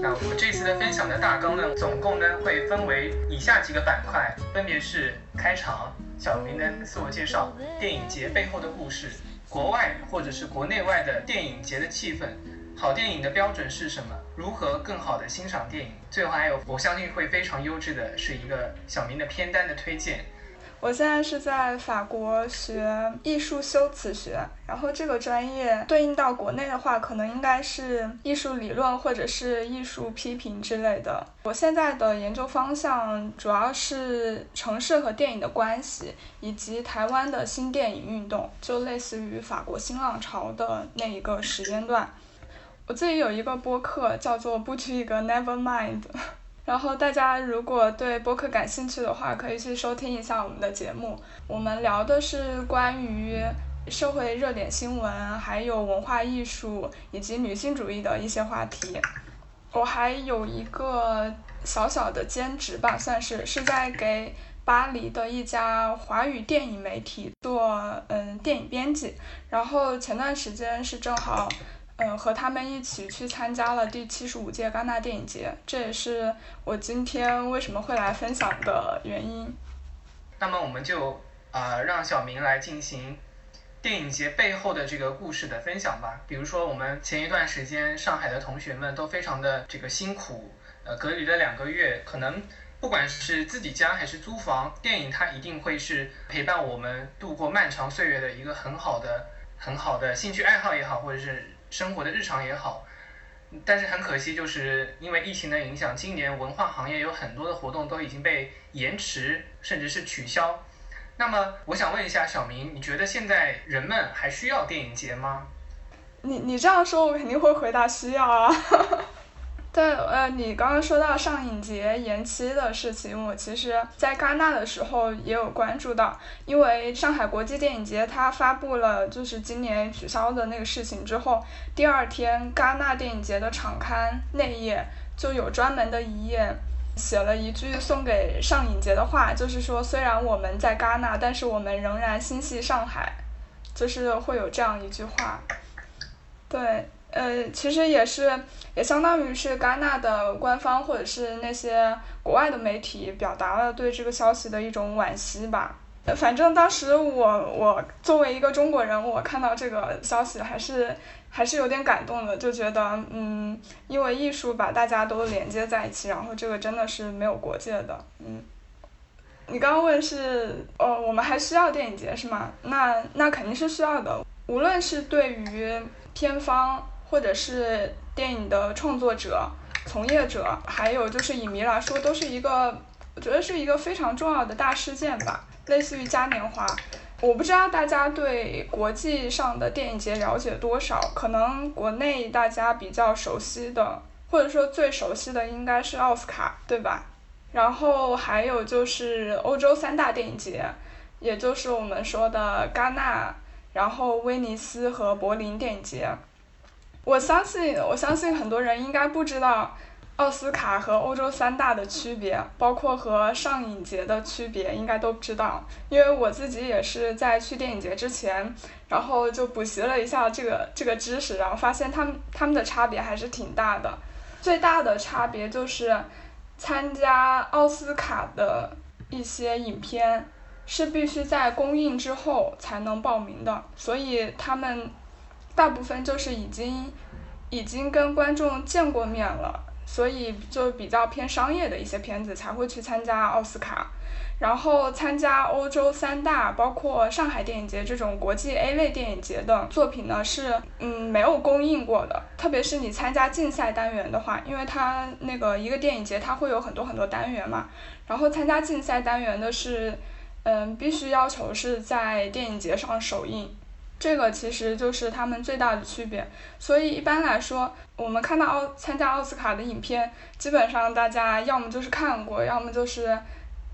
那我们这次的分享的大纲呢，总共呢会分为以下几个板块，分别是开场、小明的自我介绍、电影节背后的故事、国外或者是国内外的电影节的气氛、好电影的标准是什么、如何更好的欣赏电影，最后还有我相信会非常优质的是一个小明的片单的推荐。我现在是在法国学艺术修辞学，然后这个专业对应到国内的话，可能应该是艺术理论或者是艺术批评之类的。我现在的研究方向主要是城市和电影的关系，以及台湾的新电影运动，就类似于法国新浪潮的那一个时间段。我自己有一个播客叫做“不拘一格 Never Mind”。然后大家如果对播客感兴趣的话，可以去收听一下我们的节目。我们聊的是关于社会热点新闻，还有文化艺术以及女性主义的一些话题。我还有一个小小的兼职吧，算是是在给巴黎的一家华语电影媒体做嗯电影编辑。然后前段时间是正好。嗯，和他们一起去参加了第七十五届戛纳电影节，这也是我今天为什么会来分享的原因。那么我们就啊让小明来进行电影节背后的这个故事的分享吧。比如说我们前一段时间上海的同学们都非常的这个辛苦，呃，隔离了两个月，可能不管是自己家还是租房，电影它一定会是陪伴我们度过漫长岁月的一个很好的、很好的兴趣爱好也好，或者是。生活的日常也好，但是很可惜，就是因为疫情的影响，今年文化行业有很多的活动都已经被延迟，甚至是取消。那么，我想问一下小明，你觉得现在人们还需要电影节吗？你你这样说，我肯定会回答需要啊。对，呃，你刚刚说到上影节延期的事情，我其实，在戛纳的时候也有关注到，因为上海国际电影节它发布了就是今年取消的那个事情之后，第二天戛纳电影节的场刊内页就有专门的一页，写了一句送给上影节的话，就是说虽然我们在戛纳，但是我们仍然心系上海，就是会有这样一句话，对。呃，其实也是，也相当于是戛纳的官方或者是那些国外的媒体表达了对这个消息的一种惋惜吧。反正当时我我作为一个中国人，我看到这个消息还是还是有点感动的，就觉得嗯，因为艺术把大家都连接在一起，然后这个真的是没有国界的，嗯。你刚刚问是，呃，我们还需要电影节是吗？那那肯定是需要的，无论是对于片方。或者是电影的创作者、从业者，还有就是影迷来说，都是一个，我觉得是一个非常重要的大事件吧，类似于嘉年华。我不知道大家对国际上的电影节了解多少，可能国内大家比较熟悉的，或者说最熟悉的应该是奥斯卡，对吧？然后还有就是欧洲三大电影节，也就是我们说的戛纳，然后威尼斯和柏林电影节。我相信，我相信很多人应该不知道奥斯卡和欧洲三大的区别，包括和上影节的区别，应该都知道。因为我自己也是在去电影节之前，然后就补习了一下这个这个知识，然后发现他们他们的差别还是挺大的。最大的差别就是，参加奥斯卡的一些影片是必须在公映之后才能报名的，所以他们。大部分就是已经，已经跟观众见过面了，所以就比较偏商业的一些片子才会去参加奥斯卡，然后参加欧洲三大，包括上海电影节这种国际 A 类电影节的作品呢，是嗯没有公映过的。特别是你参加竞赛单元的话，因为它那个一个电影节它会有很多很多单元嘛，然后参加竞赛单元的是，嗯必须要求是在电影节上首映。这个其实就是他们最大的区别，所以一般来说，我们看到奥参加奥斯卡的影片，基本上大家要么就是看过，要么就是，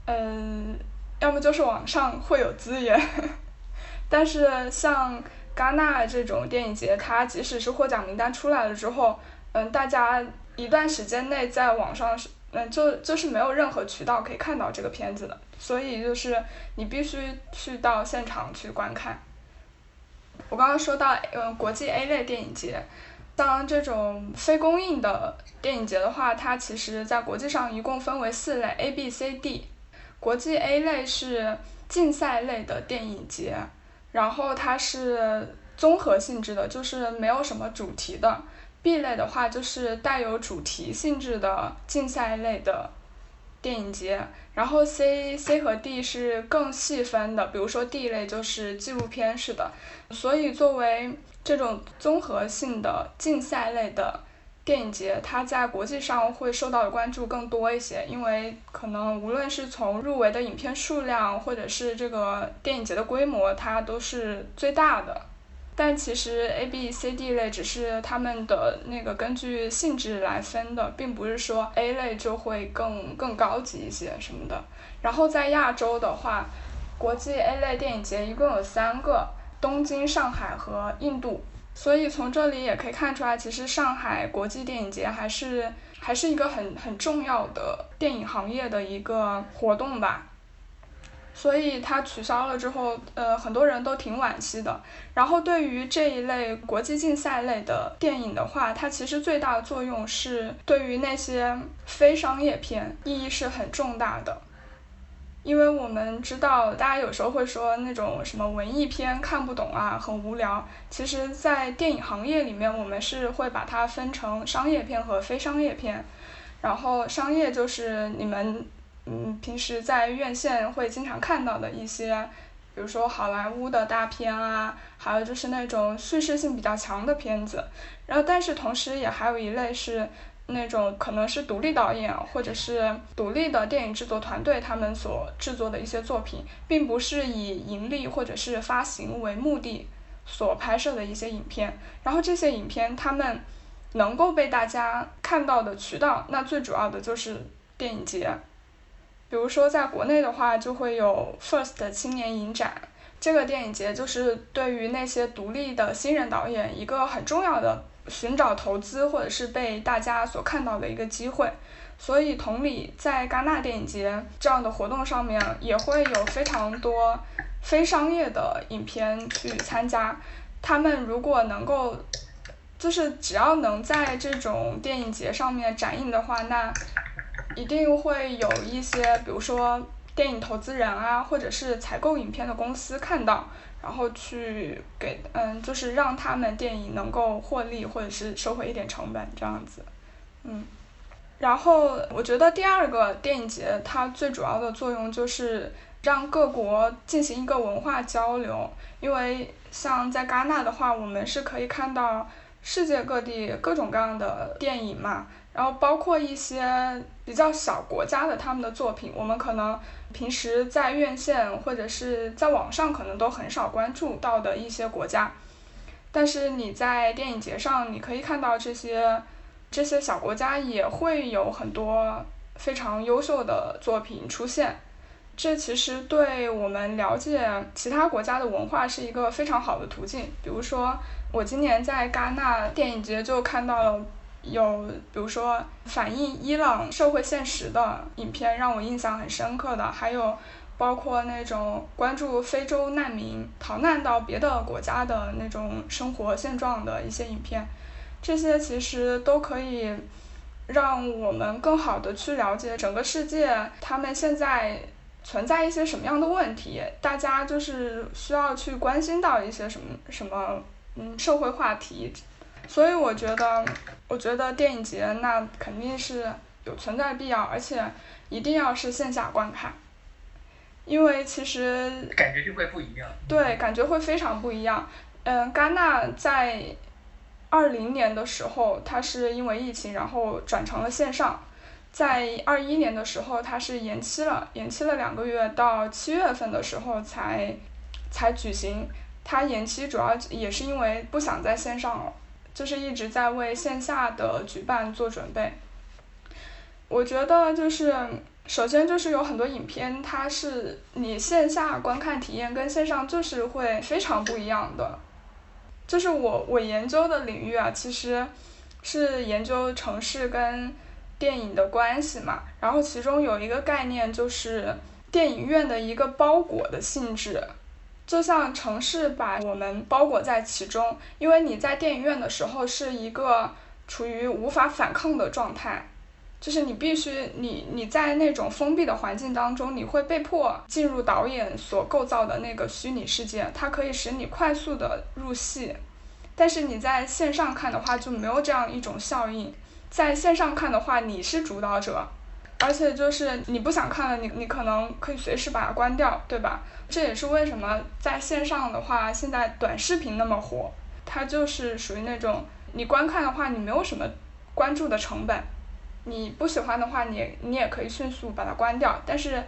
嗯，要么就是网上会有资源。但是像戛纳这种电影节，它即使是获奖名单出来了之后，嗯，大家一段时间内在网上是，嗯，就就是没有任何渠道可以看到这个片子的，所以就是你必须去到现场去观看。我刚刚说到，呃，国际 A 类电影节，像这种非公映的电影节的话，它其实在国际上一共分为四类 A、B、C、D。国际 A 类是竞赛类的电影节，然后它是综合性质的，就是没有什么主题的。B 类的话就是带有主题性质的竞赛类的电影节，然后 C、C 和 D 是更细分的，比如说 D 类就是纪录片式的。所以作为这种综合性的竞赛类的。电影节它在国际上会受到的关注更多一些，因为可能无论是从入围的影片数量，或者是这个电影节的规模，它都是最大的。但其实 A、B、C、D 类只是他们的那个根据性质来分的，并不是说 A 类就会更更高级一些什么的。然后在亚洲的话，国际 A 类电影节一共有三个：东京、上海和印度。所以从这里也可以看出来，其实上海国际电影节还是还是一个很很重要的电影行业的一个活动吧。所以它取消了之后，呃，很多人都挺惋惜的。然后对于这一类国际竞赛类的电影的话，它其实最大的作用是对于那些非商业片意义是很重大的。因为我们知道，大家有时候会说那种什么文艺片看不懂啊，很无聊。其实，在电影行业里面，我们是会把它分成商业片和非商业片。然后，商业就是你们嗯平时在院线会经常看到的一些，比如说好莱坞的大片啊，还有就是那种叙事性比较强的片子。然后，但是同时也还有一类是。那种可能是独立导演或者是独立的电影制作团队，他们所制作的一些作品，并不是以盈利或者是发行为目的所拍摄的一些影片。然后这些影片，他们能够被大家看到的渠道，那最主要的就是电影节。比如说在国内的话，就会有 First 青年影展，这个电影节就是对于那些独立的新人导演一个很重要的。寻找投资或者是被大家所看到的一个机会，所以同理，在戛纳电影节这样的活动上面，也会有非常多非商业的影片去参加。他们如果能够，就是只要能在这种电影节上面展映的话，那一定会有一些，比如说电影投资人啊，或者是采购影片的公司看到。然后去给嗯，就是让他们电影能够获利，或者是收回一点成本这样子，嗯，然后我觉得第二个电影节它最主要的作用就是让各国进行一个文化交流，因为像在戛纳的话，我们是可以看到世界各地各种各样的电影嘛。然后包括一些比较小国家的他们的作品，我们可能平时在院线或者是在网上可能都很少关注到的一些国家，但是你在电影节上，你可以看到这些这些小国家也会有很多非常优秀的作品出现，这其实对我们了解其他国家的文化是一个非常好的途径。比如说，我今年在戛纳电影节就看到了。有，比如说反映伊朗社会现实的影片，让我印象很深刻的，还有包括那种关注非洲难民逃难到别的国家的那种生活现状的一些影片，这些其实都可以让我们更好的去了解整个世界，他们现在存在一些什么样的问题，大家就是需要去关心到一些什么什么嗯社会话题。所以我觉得，我觉得电影节那肯定是有存在必要，而且一定要是线下观看，因为其实感觉就会不一样。对，感觉会非常不一样。嗯，戛纳在二零年的时候，它是因为疫情，然后转成了线上。在二一年的时候，它是延期了，延期了两个月，到七月份的时候才才举行。它延期主要也是因为不想在线上了。就是一直在为线下的举办做准备。我觉得就是，首先就是有很多影片，它是你线下观看体验跟线上就是会非常不一样的。就是我我研究的领域啊，其实是研究城市跟电影的关系嘛。然后其中有一个概念就是电影院的一个包裹的性质。就像城市把我们包裹在其中，因为你在电影院的时候是一个处于无法反抗的状态，就是你必须你你在那种封闭的环境当中，你会被迫进入导演所构造的那个虚拟世界，它可以使你快速的入戏，但是你在线上看的话就没有这样一种效应，在线上看的话你是主导者。而且就是你不想看了，你你可能可以随时把它关掉，对吧？这也是为什么在线上的话，现在短视频那么火，它就是属于那种你观看的话，你没有什么关注的成本，你不喜欢的话，你你也可以迅速把它关掉。但是，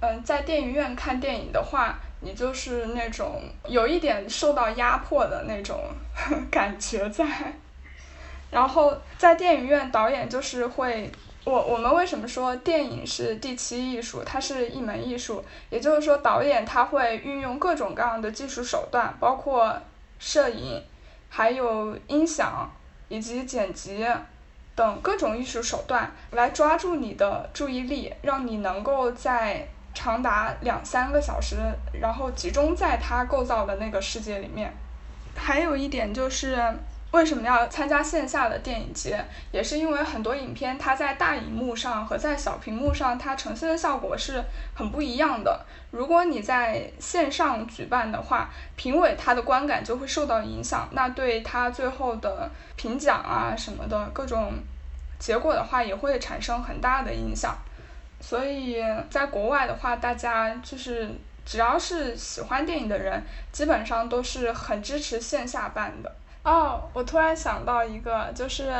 嗯，在电影院看电影的话，你就是那种有一点受到压迫的那种 感觉在。然后在电影院，导演就是会。我我们为什么说电影是第七艺术？它是一门艺术，也就是说，导演他会运用各种各样的技术手段，包括摄影，还有音响以及剪辑等各种艺术手段，来抓住你的注意力，让你能够在长达两三个小时，然后集中在他构造的那个世界里面。还有一点就是。为什么要参加线下的电影节？也是因为很多影片它在大荧幕上和在小屏幕上，它呈现的效果是很不一样的。如果你在线上举办的话，评委他的观感就会受到影响，那对他最后的评奖啊什么的各种结果的话，也会产生很大的影响。所以在国外的话，大家就是只要是喜欢电影的人，基本上都是很支持线下办的。哦，我突然想到一个，就是，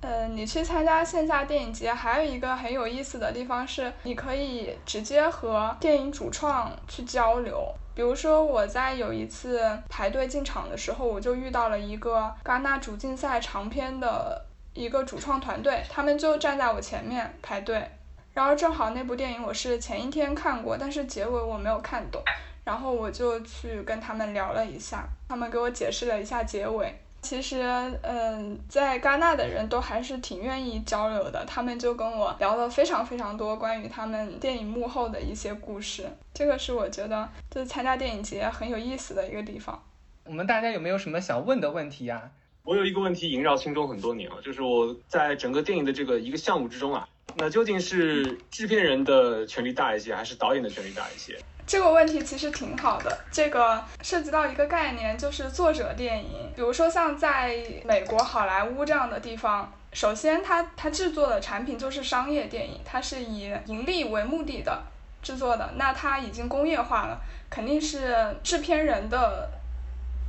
呃，你去参加线下电影节，还有一个很有意思的地方是，你可以直接和电影主创去交流。比如说，我在有一次排队进场的时候，我就遇到了一个戛纳主竞赛长片的一个主创团队，他们就站在我前面排队，然后正好那部电影我是前一天看过，但是结尾我没有看懂。然后我就去跟他们聊了一下，他们给我解释了一下结尾。其实，嗯，在戛纳的人都还是挺愿意交流的，他们就跟我聊了非常非常多关于他们电影幕后的一些故事。这个是我觉得就是参加电影节很有意思的一个地方。我们大家有没有什么想问的问题呀？我有一个问题萦绕心中很多年了，就是我在整个电影的这个一个项目之中啊，那究竟是制片人的权力大一些，还是导演的权力大一些？这个问题其实挺好的，这个涉及到一个概念，就是作者电影。比如说像在美国好莱坞这样的地方，首先它它制作的产品就是商业电影，它是以盈利为目的的制作的，那它已经工业化了，肯定是制片人的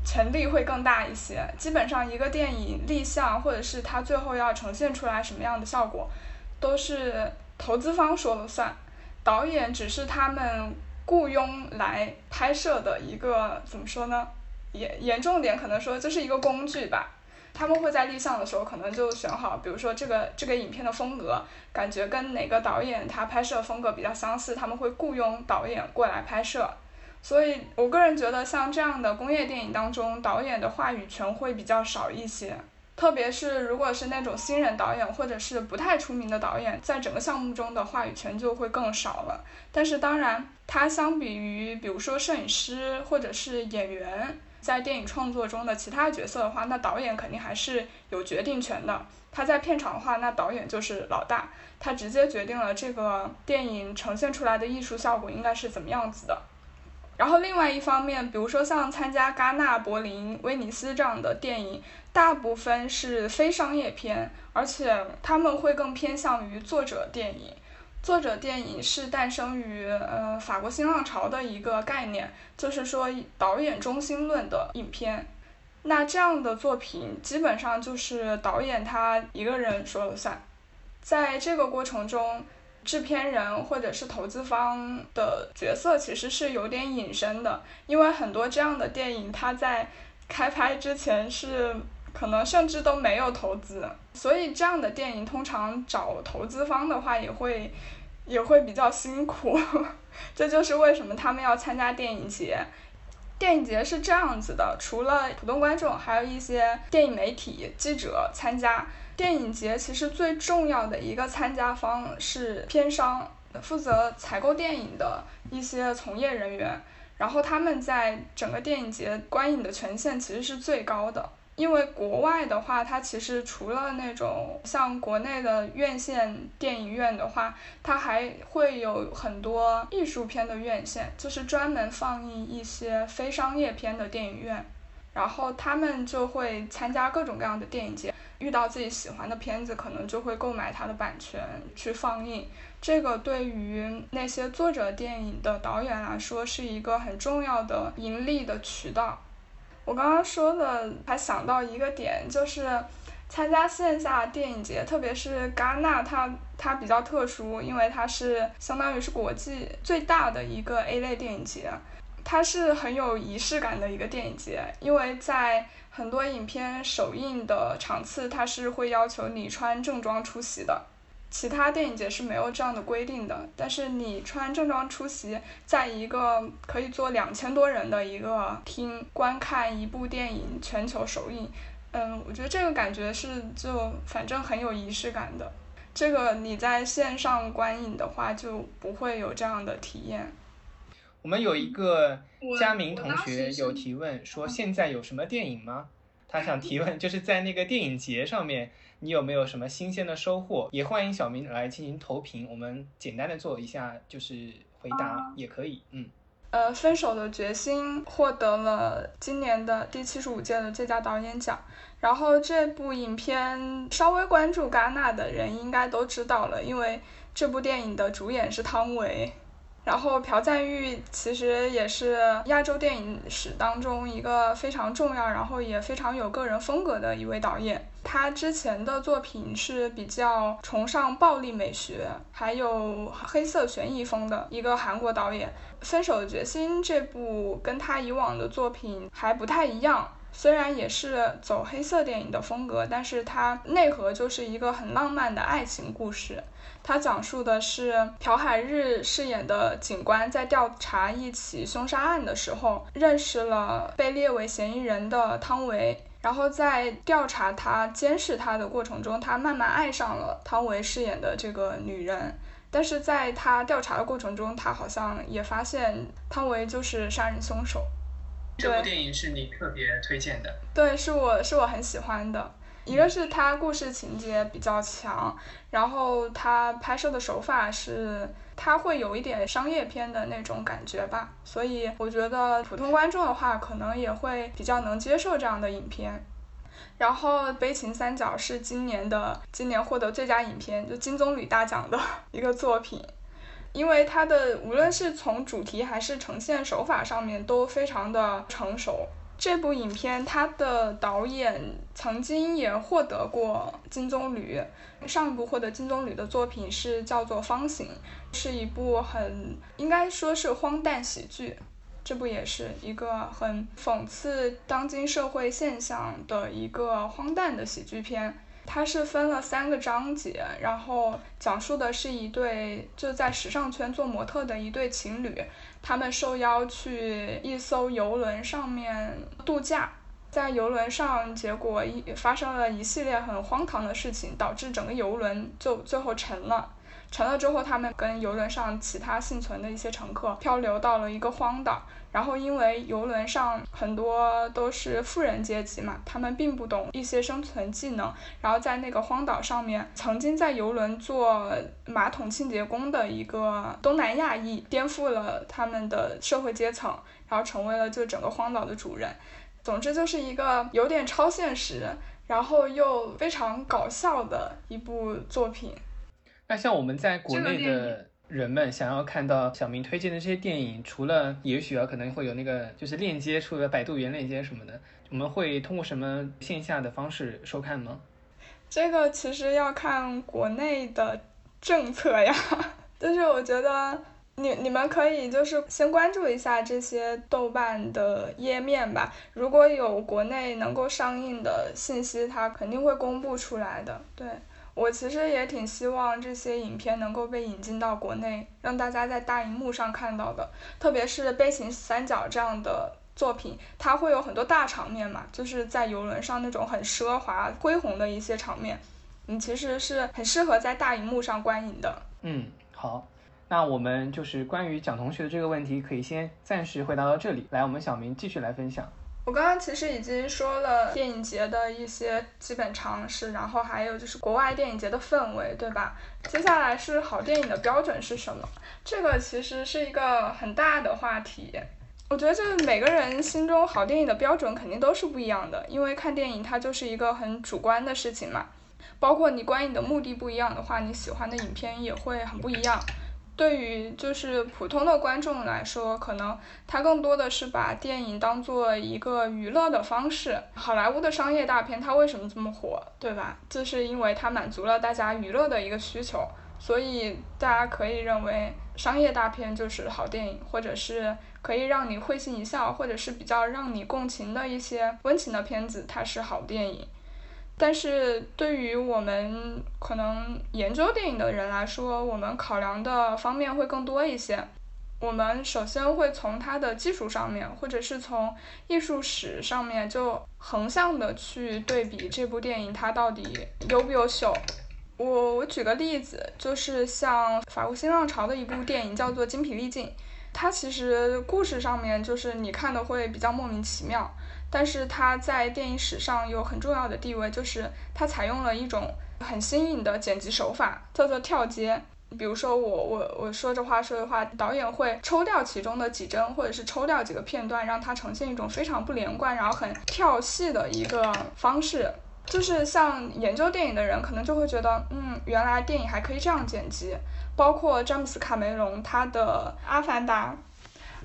权力会更大一些。基本上一个电影立项，或者是它最后要呈现出来什么样的效果，都是投资方说了算，导演只是他们。雇佣来拍摄的一个怎么说呢？严严重点可能说这是一个工具吧。他们会在立项的时候可能就选好，比如说这个这个影片的风格，感觉跟哪个导演他拍摄风格比较相似，他们会雇佣导演过来拍摄。所以我个人觉得，像这样的工业电影当中，导演的话语权会比较少一些。特别是如果是那种新人导演或者是不太出名的导演，在整个项目中的话语权就会更少了。但是当然，他相比于比如说摄影师或者是演员，在电影创作中的其他角色的话，那导演肯定还是有决定权的。他在片场的话，那导演就是老大，他直接决定了这个电影呈现出来的艺术效果应该是怎么样子的。然后另外一方面，比如说像参加戛纳、柏林、威尼斯这样的电影，大部分是非商业片，而且他们会更偏向于作者电影。作者电影是诞生于呃法国新浪潮的一个概念，就是说导演中心论的影片。那这样的作品基本上就是导演他一个人说了算，在这个过程中。制片人或者是投资方的角色其实是有点隐身的，因为很多这样的电影，它在开拍之前是可能甚至都没有投资，所以这样的电影通常找投资方的话也会也会比较辛苦，这就是为什么他们要参加电影节。电影节是这样子的，除了普通观众，还有一些电影媒体记者参加。电影节其实最重要的一个参加方是片商，负责采购电影的一些从业人员。然后他们在整个电影节观影的权限其实是最高的。因为国外的话，它其实除了那种像国内的院线电影院的话，它还会有很多艺术片的院线，就是专门放映一些非商业片的电影院。然后他们就会参加各种各样的电影节，遇到自己喜欢的片子，可能就会购买它的版权去放映。这个对于那些作者电影的导演来说，是一个很重要的盈利的渠道。我刚刚说的还想到一个点，就是参加线下电影节，特别是戛纳，它它比较特殊，因为它是相当于是国际最大的一个 A 类电影节，它是很有仪式感的一个电影节，因为在很多影片首映的场次，它是会要求你穿正装出席的。其他电影节是没有这样的规定的，但是你穿正装出席，在一个可以坐两千多人的一个厅观看一部电影全球首映，嗯，我觉得这个感觉是就反正很有仪式感的。这个你在线上观影的话就不会有这样的体验。我们有一个佳明同学有提问说，现在有什么电影吗？他想提问 就是在那个电影节上面。你有没有什么新鲜的收获？也欢迎小明来进行投屏，我们简单的做一下就是回答也可以。嗯，呃，《分手的决心》获得了今年的第七十五届的最佳导演奖。然后这部影片稍微关注戛纳的人应该都知道了，因为这部电影的主演是汤唯。然后朴赞玉其实也是亚洲电影史当中一个非常重要，然后也非常有个人风格的一位导演。他之前的作品是比较崇尚暴力美学，还有黑色悬疑风的一个韩国导演。《分手的决心》这部跟他以往的作品还不太一样，虽然也是走黑色电影的风格，但是它内核就是一个很浪漫的爱情故事。它讲述的是朴海日饰演的警官在调查一起凶杀案的时候，认识了被列为嫌疑人的汤唯，然后在调查他、监视他的过程中，他慢慢爱上了汤唯饰演的这个女人。但是在他调查的过程中，他好像也发现汤唯就是杀人凶手。这部电影是你特别推荐的？对，是我是我很喜欢的。一个是它故事情节比较强，然后它拍摄的手法是，它会有一点商业片的那种感觉吧，所以我觉得普通观众的话可能也会比较能接受这样的影片。然后《悲情三角》是今年的今年获得最佳影片，就金棕榈大奖的 一个作品，因为它的无论是从主题还是呈现手法上面都非常的成熟。这部影片，它的导演曾经也获得过金棕榈。上一部获得金棕榈的作品是叫做《方形》，是一部很应该说是荒诞喜剧。这部也是一个很讽刺当今社会现象的一个荒诞的喜剧片。它是分了三个章节，然后讲述的是一对就在时尚圈做模特的一对情侣。他们受邀去一艘游轮上面度假，在游轮上，结果一发生了一系列很荒唐的事情，导致整个游轮就最后沉了。沉了之后，他们跟游轮上其他幸存的一些乘客漂流到了一个荒岛。然后，因为游轮上很多都是富人阶级嘛，他们并不懂一些生存技能。然后在那个荒岛上面，曾经在游轮做马桶清洁工的一个东南亚裔，颠覆了他们的社会阶层，然后成为了就整个荒岛的主人。总之，就是一个有点超现实，然后又非常搞笑的一部作品。那像我们在国内的人们想要看到小明推荐的这些电影，除了也许啊可能会有那个就是链接，除了百度云链接什么的，我们会通过什么线下的方式收看吗？这个其实要看国内的政策呀，但是我觉得你你们可以就是先关注一下这些豆瓣的页面吧，如果有国内能够上映的信息，它肯定会公布出来的，对。我其实也挺希望这些影片能够被引进到国内，让大家在大荧幕上看到的。特别是《悲情三角》这样的作品，它会有很多大场面嘛，就是在游轮上那种很奢华、恢宏的一些场面，你其实是很适合在大荧幕上观影的。嗯，好。那我们就是关于蒋同学的这个问题，可以先暂时回答到这里。来，我们小明继续来分享。我刚刚其实已经说了电影节的一些基本常识，然后还有就是国外电影节的氛围，对吧？接下来是好电影的标准是什么？这个其实是一个很大的话题。我觉得就是每个人心中好电影的标准肯定都是不一样的，因为看电影它就是一个很主观的事情嘛。包括你观影的目的不一样的话，你喜欢的影片也会很不一样。对于就是普通的观众来说，可能他更多的是把电影当做一个娱乐的方式。好莱坞的商业大片它为什么这么火，对吧？就是因为它满足了大家娱乐的一个需求，所以大家可以认为商业大片就是好电影，或者是可以让你会心一笑，或者是比较让你共情的一些温情的片子，它是好电影。但是对于我们可能研究电影的人来说，我们考量的方面会更多一些。我们首先会从它的技术上面，或者是从艺术史上面，就横向的去对比这部电影它到底优不优秀。我我举个例子，就是像法国新浪潮的一部电影叫做《精疲力尽》，它其实故事上面就是你看的会比较莫名其妙。但是它在电影史上有很重要的地位，就是它采用了一种很新颖的剪辑手法，叫做跳接。比如说我我我说这话说的话，导演会抽掉其中的几帧，或者是抽掉几个片段，让它呈现一种非常不连贯，然后很跳戏的一个方式。就是像研究电影的人，可能就会觉得，嗯，原来电影还可以这样剪辑。包括詹姆斯卡梅隆他的《阿凡达》。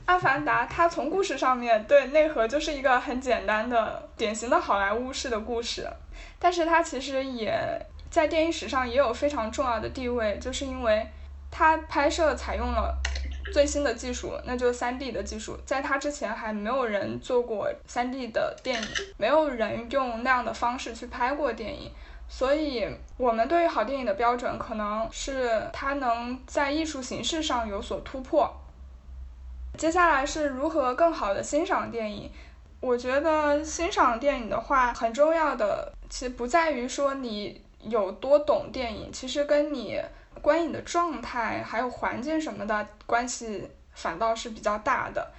阿凡达，它从故事上面对内核就是一个很简单的、典型的好莱坞式的故事，但是它其实也在电影史上也有非常重要的地位，就是因为它拍摄采用了最新的技术，那就是 3D 的技术，在它之前还没有人做过 3D 的电影，没有人用那样的方式去拍过电影，所以我们对于好电影的标准可能是它能在艺术形式上有所突破。接下来是如何更好的欣赏电影？我觉得欣赏电影的话，很重要的其实不在于说你有多懂电影，其实跟你观影的状态还有环境什么的关系反倒是比较大的。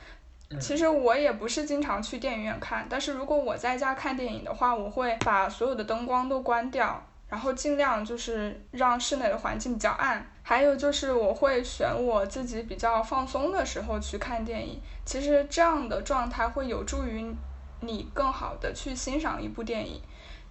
其实我也不是经常去电影院看，但是如果我在家看电影的话，我会把所有的灯光都关掉。然后尽量就是让室内的环境比较暗，还有就是我会选我自己比较放松的时候去看电影。其实这样的状态会有助于你更好的去欣赏一部电影。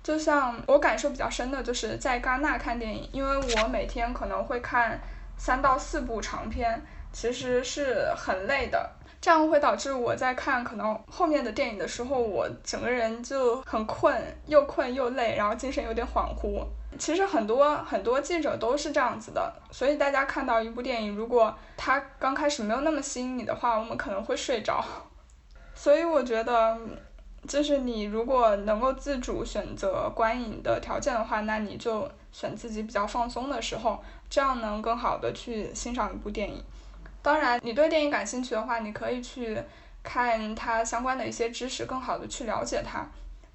就像我感受比较深的就是在戛纳看电影，因为我每天可能会看三到四部长片，其实是很累的。这样会导致我在看可能后面的电影的时候，我整个人就很困，又困又累，然后精神有点恍惚。其实很多很多记者都是这样子的，所以大家看到一部电影，如果它刚开始没有那么吸引你的话，我们可能会睡着。所以我觉得，就是你如果能够自主选择观影的条件的话，那你就选自己比较放松的时候，这样能更好的去欣赏一部电影。当然，你对电影感兴趣的话，你可以去看它相关的一些知识，更好的去了解它。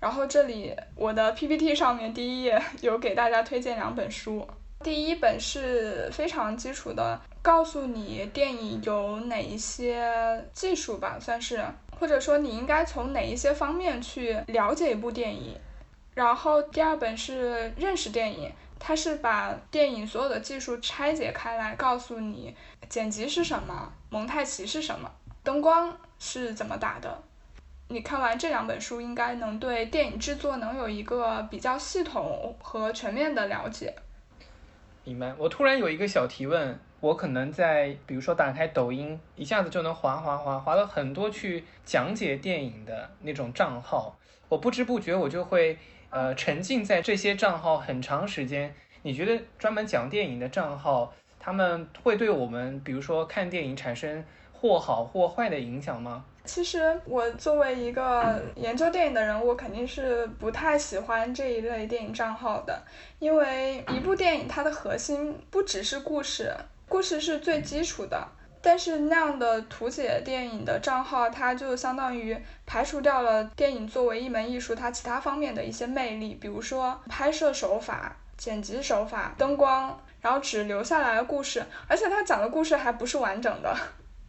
然后这里我的 PPT 上面第一页 有给大家推荐两本书，第一本是非常基础的，告诉你电影有哪一些技术吧，算是，或者说你应该从哪一些方面去了解一部电影。然后第二本是认识电影。它是把电影所有的技术拆解开来，告诉你剪辑是什么，蒙太奇是什么，灯光是怎么打的。你看完这两本书，应该能对电影制作能有一个比较系统和全面的了解。明白。我突然有一个小提问，我可能在比如说打开抖音，一下子就能滑滑滑滑了很多去讲解电影的那种账号，我不知不觉我就会。呃，沉浸在这些账号很长时间，你觉得专门讲电影的账号，他们会对我们，比如说看电影产生或好或坏的影响吗？其实我作为一个研究电影的人，我肯定是不太喜欢这一类电影账号的，因为一部电影它的核心不只是故事，故事是最基础的。但是那样的图解电影的账号，它就相当于排除掉了电影作为一门艺术它其他方面的一些魅力，比如说拍摄手法、剪辑手法、灯光，然后只留下来了故事，而且他讲的故事还不是完整的。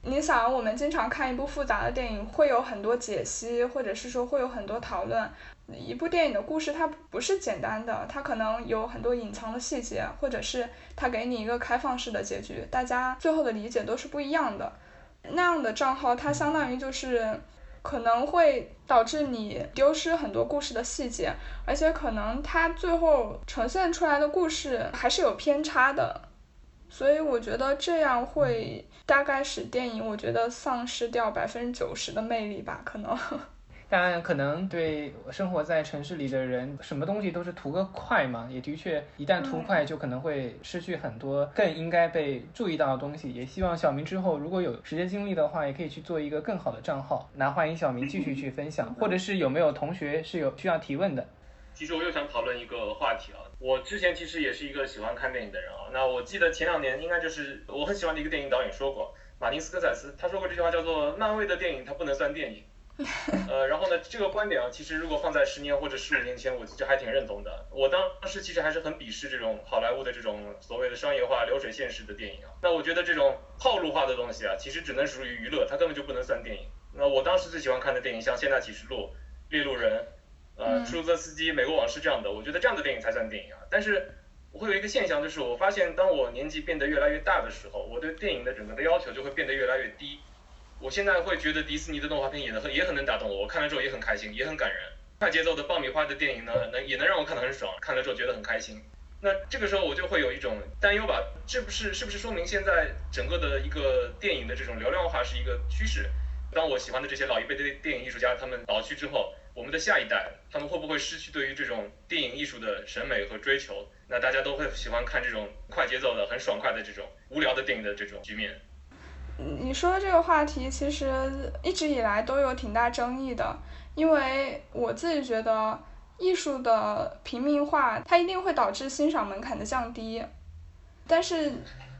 你想，我们经常看一部复杂的电影，会有很多解析，或者是说会有很多讨论。一部电影的故事它不是简单的，它可能有很多隐藏的细节，或者是它给你一个开放式的结局，大家最后的理解都是不一样的。那样的账号，它相当于就是可能会导致你丢失很多故事的细节，而且可能它最后呈现出来的故事还是有偏差的。所以我觉得这样会大概使电影，我觉得丧失掉百分之九十的魅力吧，可能。当然，可能对生活在城市里的人，什么东西都是图个快嘛。也的确，一旦图快，就可能会失去很多更应该被注意到的东西。也希望小明之后如果有时间精力的话，也可以去做一个更好的账号。那欢迎小明继续去分享，或者是有没有同学是有需要提问的？其实我又想讨论一个话题啊。我之前其实也是一个喜欢看电影的人啊。那我记得前两年应该就是我很喜欢的一个电影导演说过，马丁斯科塞斯，他说过这句话叫做“漫威的电影它不能算电影 ”。呃，然后呢，这个观点啊，其实如果放在十年或者十五年前，我其实还挺认同的。我当时其实还是很鄙视这种好莱坞的这种所谓的商业化、流水线式的电影啊。那我觉得这种套路化的东西啊，其实只能属于娱乐，它根本就不能算电影。那我当时最喜欢看的电影，像《现代启示录》《猎鹿人》。呃，出租车司机、美国往事这样的，我觉得这样的电影才算电影啊。但是我会有一个现象，就是我发现当我年纪变得越来越大的时候，我对电影的整个的要求就会变得越来越低。我现在会觉得迪士尼的动画片演的很也很能打动我，我看了之后也很开心，也很感人。快节奏的爆米花的电影呢，能也能让我看得很爽，看了之后觉得很开心。那这个时候我就会有一种担忧吧，这不是是不是说明现在整个的一个电影的这种流量化是一个趋势？当我喜欢的这些老一辈的电影艺术家他们老去之后。我们的下一代，他们会不会失去对于这种电影艺术的审美和追求？那大家都会喜欢看这种快节奏的、很爽快的这种无聊的电影的这种局面。你说的这个话题其实一直以来都有挺大争议的，因为我自己觉得艺术的平民化，它一定会导致欣赏门槛的降低，但是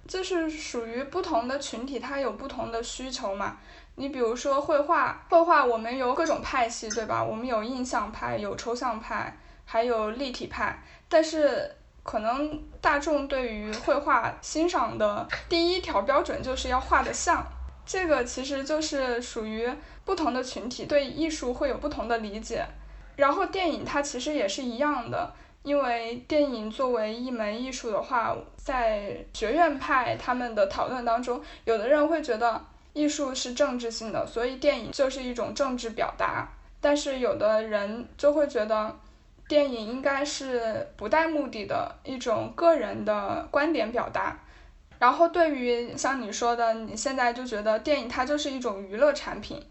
就是属于不同的群体，它有不同的需求嘛。你比如说绘画，绘画我们有各种派系，对吧？我们有印象派，有抽象派，还有立体派。但是可能大众对于绘画欣赏的第一条标准就是要画的像，这个其实就是属于不同的群体对艺术会有不同的理解。然后电影它其实也是一样的，因为电影作为一门艺术的话，在学院派他们的讨论当中，有的人会觉得。艺术是政治性的，所以电影就是一种政治表达。但是有的人就会觉得，电影应该是不带目的的一种个人的观点表达。然后对于像你说的，你现在就觉得电影它就是一种娱乐产品。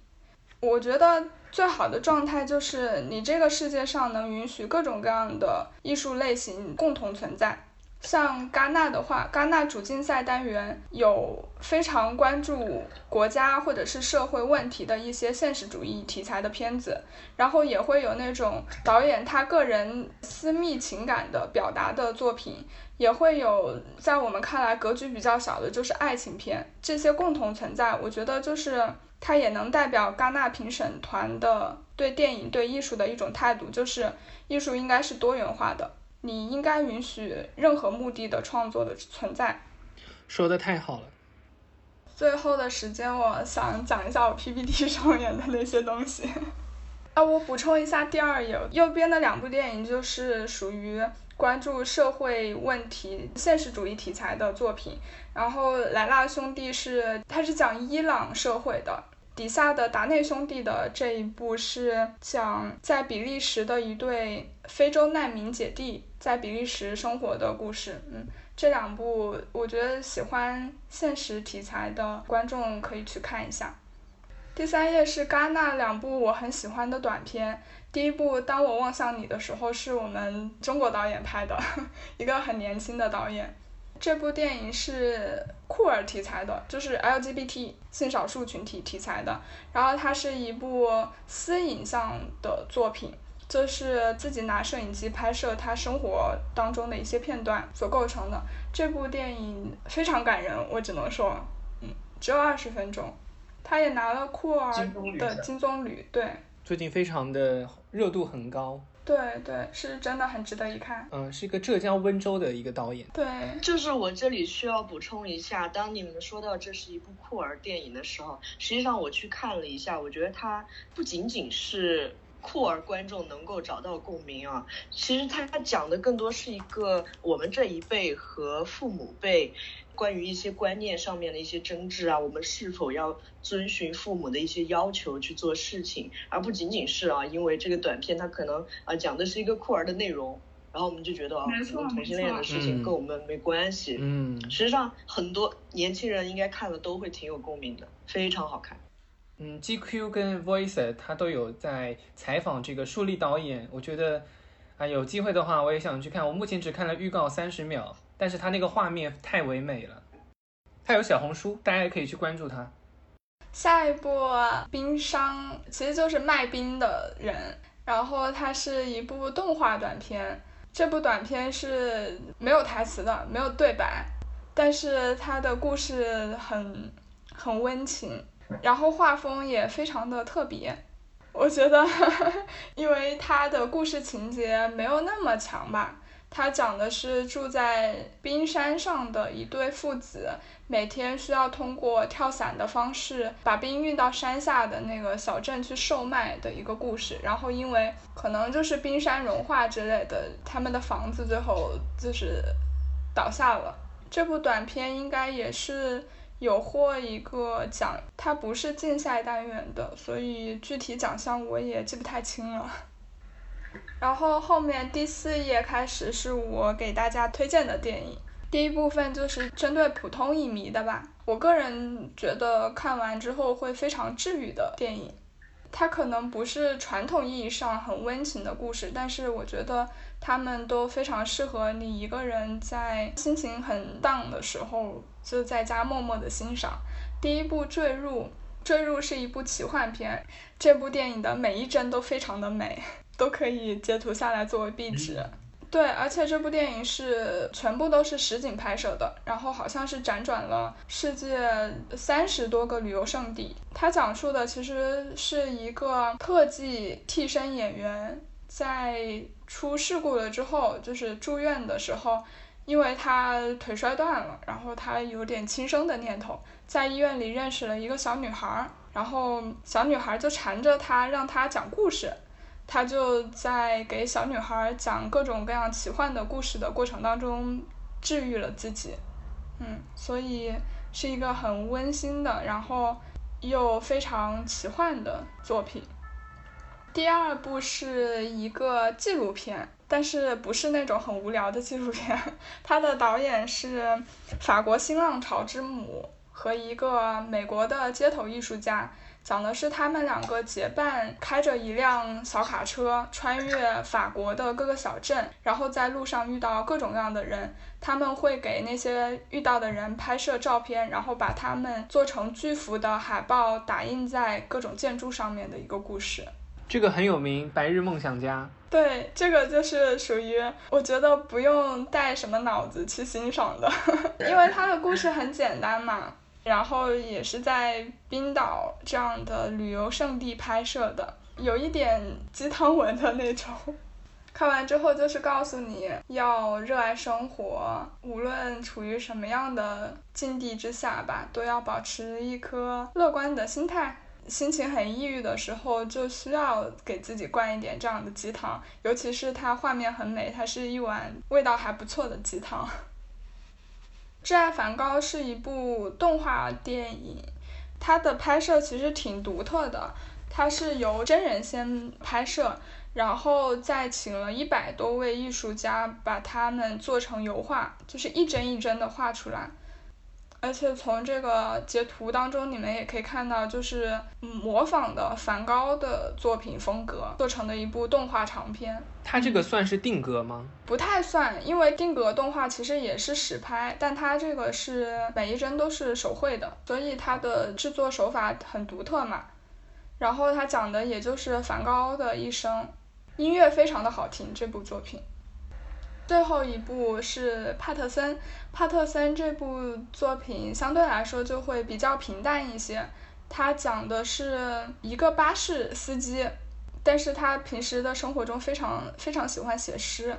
我觉得最好的状态就是你这个世界上能允许各种各样的艺术类型共同存在。像戛纳的话，戛纳主竞赛单元有非常关注国家或者是社会问题的一些现实主义题材的片子，然后也会有那种导演他个人私密情感的表达的作品，也会有在我们看来格局比较小的，就是爱情片，这些共同存在。我觉得就是它也能代表戛纳评审团的对电影对艺术的一种态度，就是艺术应该是多元化的。你应该允许任何目的的创作的存在。说的太好了。最后的时间，我想讲一下我 PPT 上面的那些东西。啊，我补充一下第二页右边的两部电影，就是属于关注社会问题、现实主义题材的作品。然后莱拉兄弟是，它是讲伊朗社会的。底下的达内兄弟的这一部是讲在比利时的一对非洲难民姐弟在比利时生活的故事。嗯，这两部我觉得喜欢现实题材的观众可以去看一下。第三页是戛纳两部我很喜欢的短片。第一部《当我望向你的时候》是我们中国导演拍的，一个很年轻的导演。这部电影是酷儿题材的，就是 LGBT 性少数群体题材的。然后它是一部私影像的作品，就是自己拿摄影机拍摄他生活当中的一些片段所构成的。这部电影非常感人，我只能说，嗯，只有二十分钟。他也拿了酷儿的金棕榈，对。最近非常的热度很高。对对，是真的很值得一看。嗯，是一个浙江温州的一个导演。对，就是我这里需要补充一下，当你们说到这是一部酷儿电影的时候，实际上我去看了一下，我觉得它不仅仅是酷儿观众能够找到共鸣啊，其实它讲的更多是一个我们这一辈和父母辈。关于一些观念上面的一些争执啊，我们是否要遵循父母的一些要求去做事情，而不仅仅是啊，因为这个短片它可能啊讲的是一个酷儿的内容，然后我们就觉得啊，可能同性恋的事情跟我们没关系。嗯，实际上很多年轻人应该看了都会挺有共鸣的，非常好看。嗯，GQ 跟 Voice 他都有在采访这个树立导演，我觉得啊有机会的话我也想去看，我目前只看了预告三十秒。但是他那个画面太唯美了，他有小红书，大家也可以去关注他。下一部冰商其实就是卖冰的人，然后它是一部动画短片，这部短片是没有台词的，没有对白，但是它的故事很很温情，然后画风也非常的特别，我觉得，因为它的故事情节没有那么强吧。它讲的是住在冰山上的一对父子，每天需要通过跳伞的方式把冰运到山下的那个小镇去售卖的一个故事。然后因为可能就是冰山融化之类的，他们的房子最后就是倒下了。这部短片应该也是有获一个奖，它不是竞赛单元的，所以具体奖项我也记不太清了。然后后面第四页开始是我给大家推荐的电影，第一部分就是针对普通影迷的吧。我个人觉得看完之后会非常治愈的电影，它可能不是传统意义上很温情的故事，但是我觉得他们都非常适合你一个人在心情很荡的时候就在家默默的欣赏。第一部《坠入》，《坠入》是一部奇幻片，这部电影的每一帧都非常的美。都可以截图下来作为壁纸，对，而且这部电影是全部都是实景拍摄的，然后好像是辗转了世界三十多个旅游胜地。它讲述的其实是一个特技替身演员在出事故了之后，就是住院的时候，因为他腿摔断了，然后他有点轻生的念头，在医院里认识了一个小女孩，然后小女孩就缠着他，让他讲故事。他就在给小女孩讲各种各样奇幻的故事的过程当中治愈了自己，嗯，所以是一个很温馨的，然后又非常奇幻的作品。第二部是一个纪录片，但是不是那种很无聊的纪录片。它的导演是法国新浪潮之母和一个美国的街头艺术家。讲的是他们两个结伴开着一辆小卡车，穿越法国的各个小镇，然后在路上遇到各种各样的人，他们会给那些遇到的人拍摄照片，然后把他们做成巨幅的海报，打印在各种建筑上面的一个故事。这个很有名，《白日梦想家》。对，这个就是属于我觉得不用带什么脑子去欣赏的，因为它的故事很简单嘛。然后也是在冰岛这样的旅游胜地拍摄的，有一点鸡汤文的那种。看完之后就是告诉你要热爱生活，无论处于什么样的境地之下吧，都要保持一颗乐观的心态。心情很抑郁的时候，就需要给自己灌一点这样的鸡汤，尤其是它画面很美，它是一碗味道还不错的鸡汤。《挚爱梵高》是一部动画电影，它的拍摄其实挺独特的。它是由真人先拍摄，然后再请了一百多位艺术家把它们做成油画，就是一帧一帧的画出来。而且从这个截图当中，你们也可以看到，就是模仿的梵高的作品风格做成的一部动画长片。它这个算是定格吗？不太算，因为定格动画其实也是实拍，但它这个是每一帧都是手绘的，所以它的制作手法很独特嘛。然后它讲的也就是梵高的一生，音乐非常的好听，这部作品。最后一部是帕特森，帕特森这部作品相对来说就会比较平淡一些。它讲的是一个巴士司机，但是他平时的生活中非常非常喜欢写诗。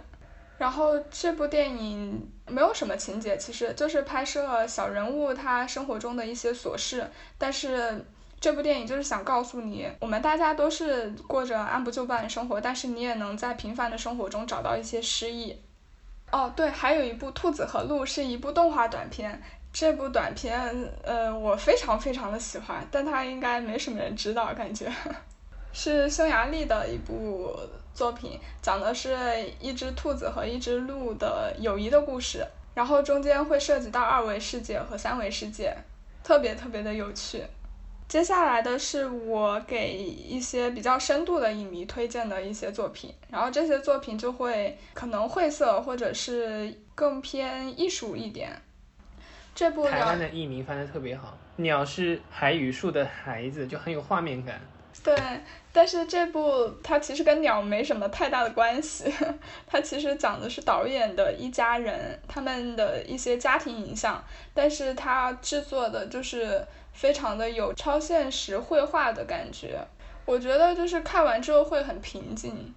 然后这部电影没有什么情节，其实就是拍摄小人物他生活中的一些琐事。但是这部电影就是想告诉你，我们大家都是过着按部就班的生活，但是你也能在平凡的生活中找到一些诗意。哦，对，还有一部《兔子和鹿》是一部动画短片，这部短片呃我非常非常的喜欢，但它应该没什么人知道，感觉是匈牙利的一部。作品讲的是一只兔子和一只鹿的友谊的故事，然后中间会涉及到二维世界和三维世界，特别特别的有趣。接下来的是我给一些比较深度的影迷推荐的一些作品，然后这些作品就会可能晦涩或者是更偏艺术一点。这部台湾的译名翻的特别好，鸟是海与树的孩子，就很有画面感。对，但是这部它其实跟鸟没什么太大的关系，它其实讲的是导演的一家人他们的一些家庭影像，但是它制作的就是非常的有超现实绘画的感觉，我觉得就是看完之后会很平静。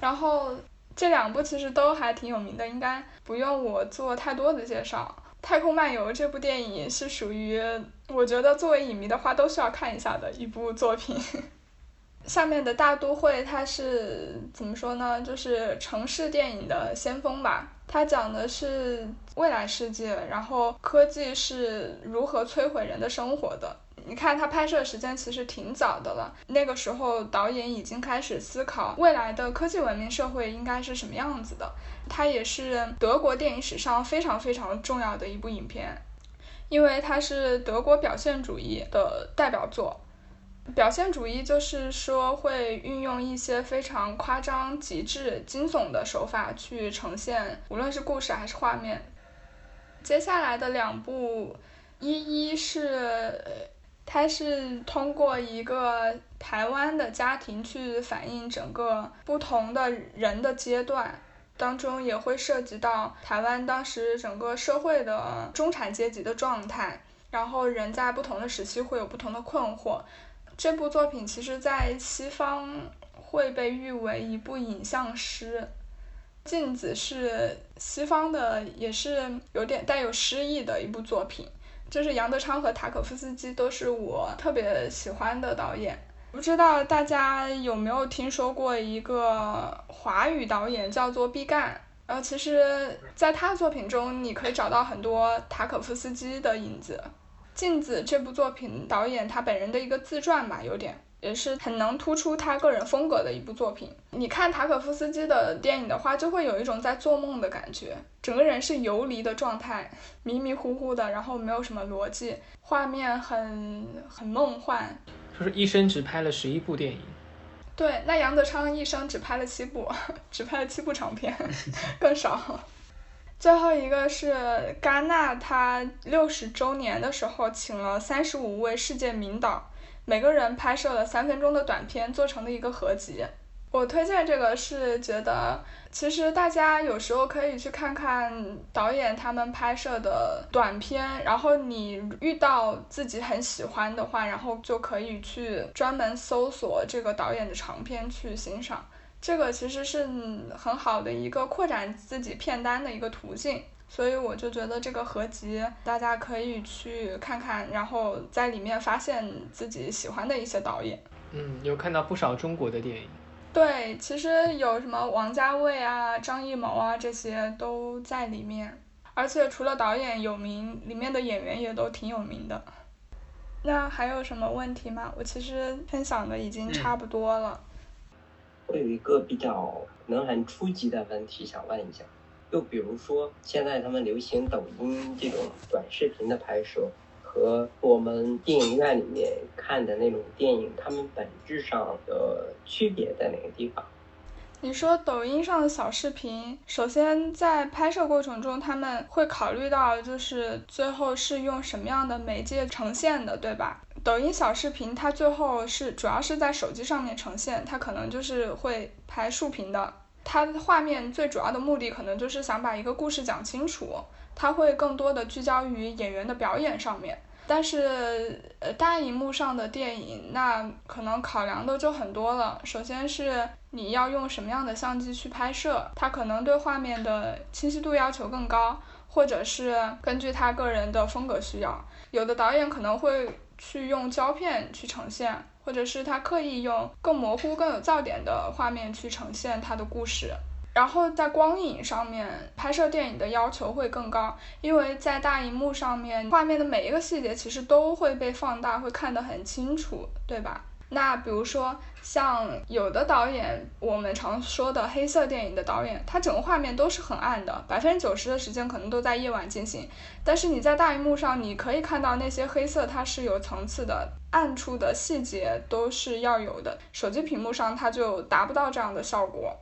然后这两部其实都还挺有名的，应该不用我做太多的介绍。《太空漫游》这部电影是属于我觉得作为影迷的话都需要看一下的一部作品。下面的大都会它是怎么说呢？就是城市电影的先锋吧。它讲的是未来世界，然后科技是如何摧毁人的生活的。你看，它拍摄时间其实挺早的了。那个时候，导演已经开始思考未来的科技文明社会应该是什么样子的。它也是德国电影史上非常非常重要的一部影片，因为它是德国表现主义的代表作。表现主义就是说会运用一些非常夸张、极致、惊悚的手法去呈现，无论是故事还是画面。接下来的两部，一一是。它是通过一个台湾的家庭去反映整个不同的人的阶段，当中也会涉及到台湾当时整个社会的中产阶级的状态，然后人在不同的时期会有不同的困惑。这部作品其实在西方会被誉为一部影像诗，镜子是西方的，也是有点带有诗意的一部作品。就是杨德昌和塔可夫斯基都是我特别喜欢的导演。不知道大家有没有听说过一个华语导演叫做毕赣？然后其实，在他的作品中，你可以找到很多塔可夫斯基的影子。《镜子》这部作品，导演他本人的一个自传吧，有点。也是很能突出他个人风格的一部作品。你看塔可夫斯基的电影的话，就会有一种在做梦的感觉，整个人是游离的状态，迷迷糊糊的，然后没有什么逻辑，画面很很梦幻。就是一生只拍了十一部电影。对，那杨德昌一生只拍了七部，只拍了七部长片，更少。最后一个是戛纳，他六十周年的时候，请了三十五位世界名导。每个人拍摄了三分钟的短片做成的一个合集。我推荐这个是觉得，其实大家有时候可以去看看导演他们拍摄的短片，然后你遇到自己很喜欢的话，然后就可以去专门搜索这个导演的长片去欣赏。这个其实是很好的一个扩展自己片单的一个途径。所以我就觉得这个合集大家可以去看看，然后在里面发现自己喜欢的一些导演。嗯，有看到不少中国的电影。对，其实有什么王家卫啊、张艺谋啊这些都在里面，而且除了导演有名，里面的演员也都挺有名的。那还有什么问题吗？我其实分享的已经差不多了。我有一个比较能很初级的问题想问一下。就比如说，现在他们流行抖音这种短视频的拍摄，和我们电影院里面看的那种电影，他们本质上的区别在哪个地方？你说抖音上的小视频，首先在拍摄过程中，他们会考虑到就是最后是用什么样的媒介呈现的，对吧？抖音小视频它最后是主要是在手机上面呈现，它可能就是会拍竖屏的。它的画面最主要的目的可能就是想把一个故事讲清楚，它会更多的聚焦于演员的表演上面。但是，呃，大荧幕上的电影，那可能考量的就很多了。首先是你要用什么样的相机去拍摄，它可能对画面的清晰度要求更高，或者是根据他个人的风格需要，有的导演可能会去用胶片去呈现，或者是他刻意用更模糊、更有噪点的画面去呈现他的故事。然后在光影上面拍摄电影的要求会更高，因为在大荧幕上面，画面的每一个细节其实都会被放大，会看得很清楚，对吧？那比如说像有的导演，我们常说的黑色电影的导演，他整个画面都是很暗的，百分之九十的时间可能都在夜晚进行。但是你在大荧幕上，你可以看到那些黑色，它是有层次的，暗处的细节都是要有的。手机屏幕上它就达不到这样的效果。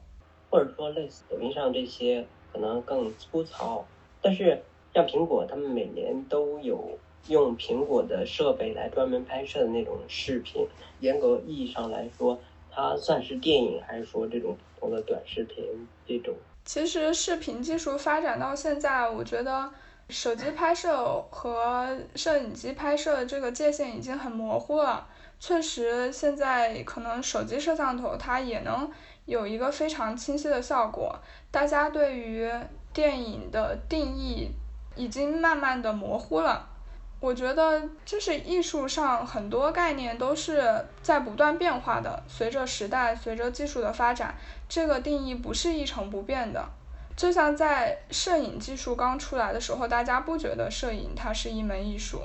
或者说类似抖音上这些可能更粗糙，但是像苹果，他们每年都有用苹果的设备来专门拍摄的那种视频。严格意义上来说，它算是电影，还是说这种普通的短视频这种？其实视频技术发展到现在，我觉得手机拍摄和摄影机拍摄这个界限已经很模糊了。确实，现在可能手机摄像头它也能。有一个非常清晰的效果，大家对于电影的定义已经慢慢的模糊了。我觉得就是艺术上很多概念都是在不断变化的，随着时代、随着技术的发展，这个定义不是一成不变的。就像在摄影技术刚出来的时候，大家不觉得摄影它是一门艺术。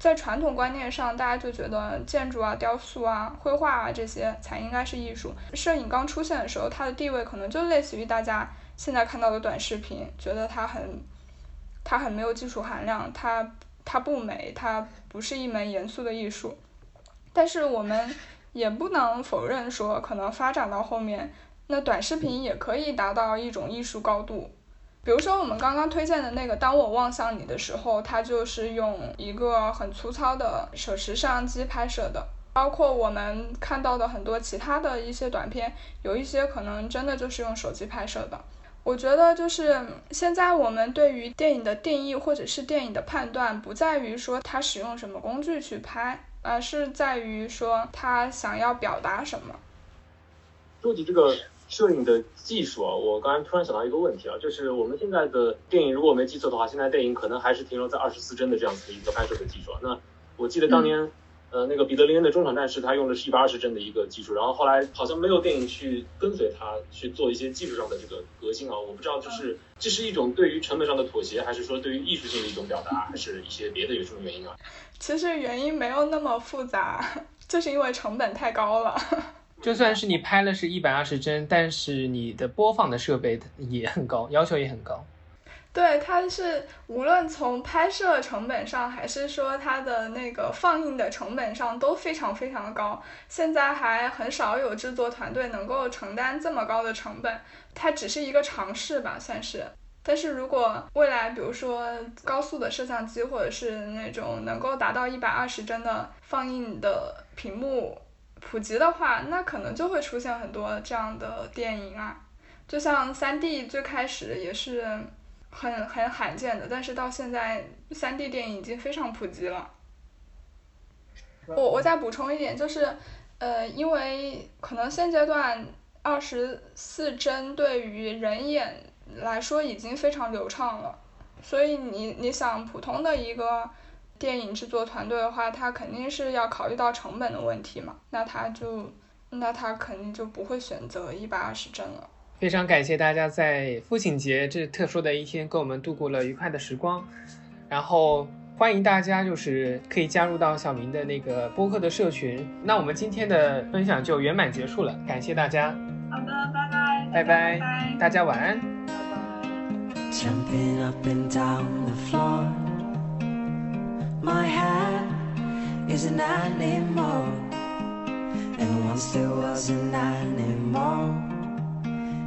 在传统观念上，大家就觉得建筑啊、雕塑啊、绘画啊这些才应该是艺术。摄影刚出现的时候，它的地位可能就类似于大家现在看到的短视频，觉得它很，它很没有技术含量，它它不美，它不是一门严肃的艺术。但是我们也不能否认说，可能发展到后面，那短视频也可以达到一种艺术高度。比如说我们刚刚推荐的那个《当我望向你的时候》，它就是用一个很粗糙的手持摄像机拍摄的。包括我们看到的很多其他的一些短片，有一些可能真的就是用手机拍摄的。我觉得就是现在我们对于电影的定义或者是电影的判断，不在于说它使用什么工具去拍，而是在于说它想要表达什么。说起这个。摄影的技术啊，我刚才突然想到一个问题啊，就是我们现在的电影，如果我没记错的话，现在电影可能还是停留在二十四帧的这样子的一个拍摄的技术。那我记得当年，呃，那个彼得林恩的中场战士，他用的是一百二十帧的一个技术，然后后来好像没有电影去跟随他去做一些技术上的这个革新啊。我不知道，就是这是一种对于成本上的妥协，还是说对于艺术性的一种表达，还是一些别的有什么原因啊？其实原因没有那么复杂，就是因为成本太高了。就算是你拍了是一百二十帧，但是你的播放的设备也很高，要求也很高。对，它是无论从拍摄成本上，还是说它的那个放映的成本上都非常非常的高。现在还很少有制作团队能够承担这么高的成本，它只是一个尝试吧，算是。但是如果未来，比如说高速的摄像机，或者是那种能够达到一百二十帧的放映的屏幕。普及的话，那可能就会出现很多这样的电影啊，就像三 D 最开始也是很很罕见的，但是到现在三 D 电影已经非常普及了。我我再补充一点，就是呃，因为可能现阶段二十四帧对于人眼来说已经非常流畅了，所以你你想普通的一个。电影制作团队的话，他肯定是要考虑到成本的问题嘛，那他就，那他肯定就不会选择一百二十帧了。非常感谢大家在父亲节这特殊的一天跟我们度过了愉快的时光，然后欢迎大家就是可以加入到小明的那个播客的社群。那我们今天的分享就圆满结束了，感谢大家。好的，拜拜。拜拜，大家晚安。My hat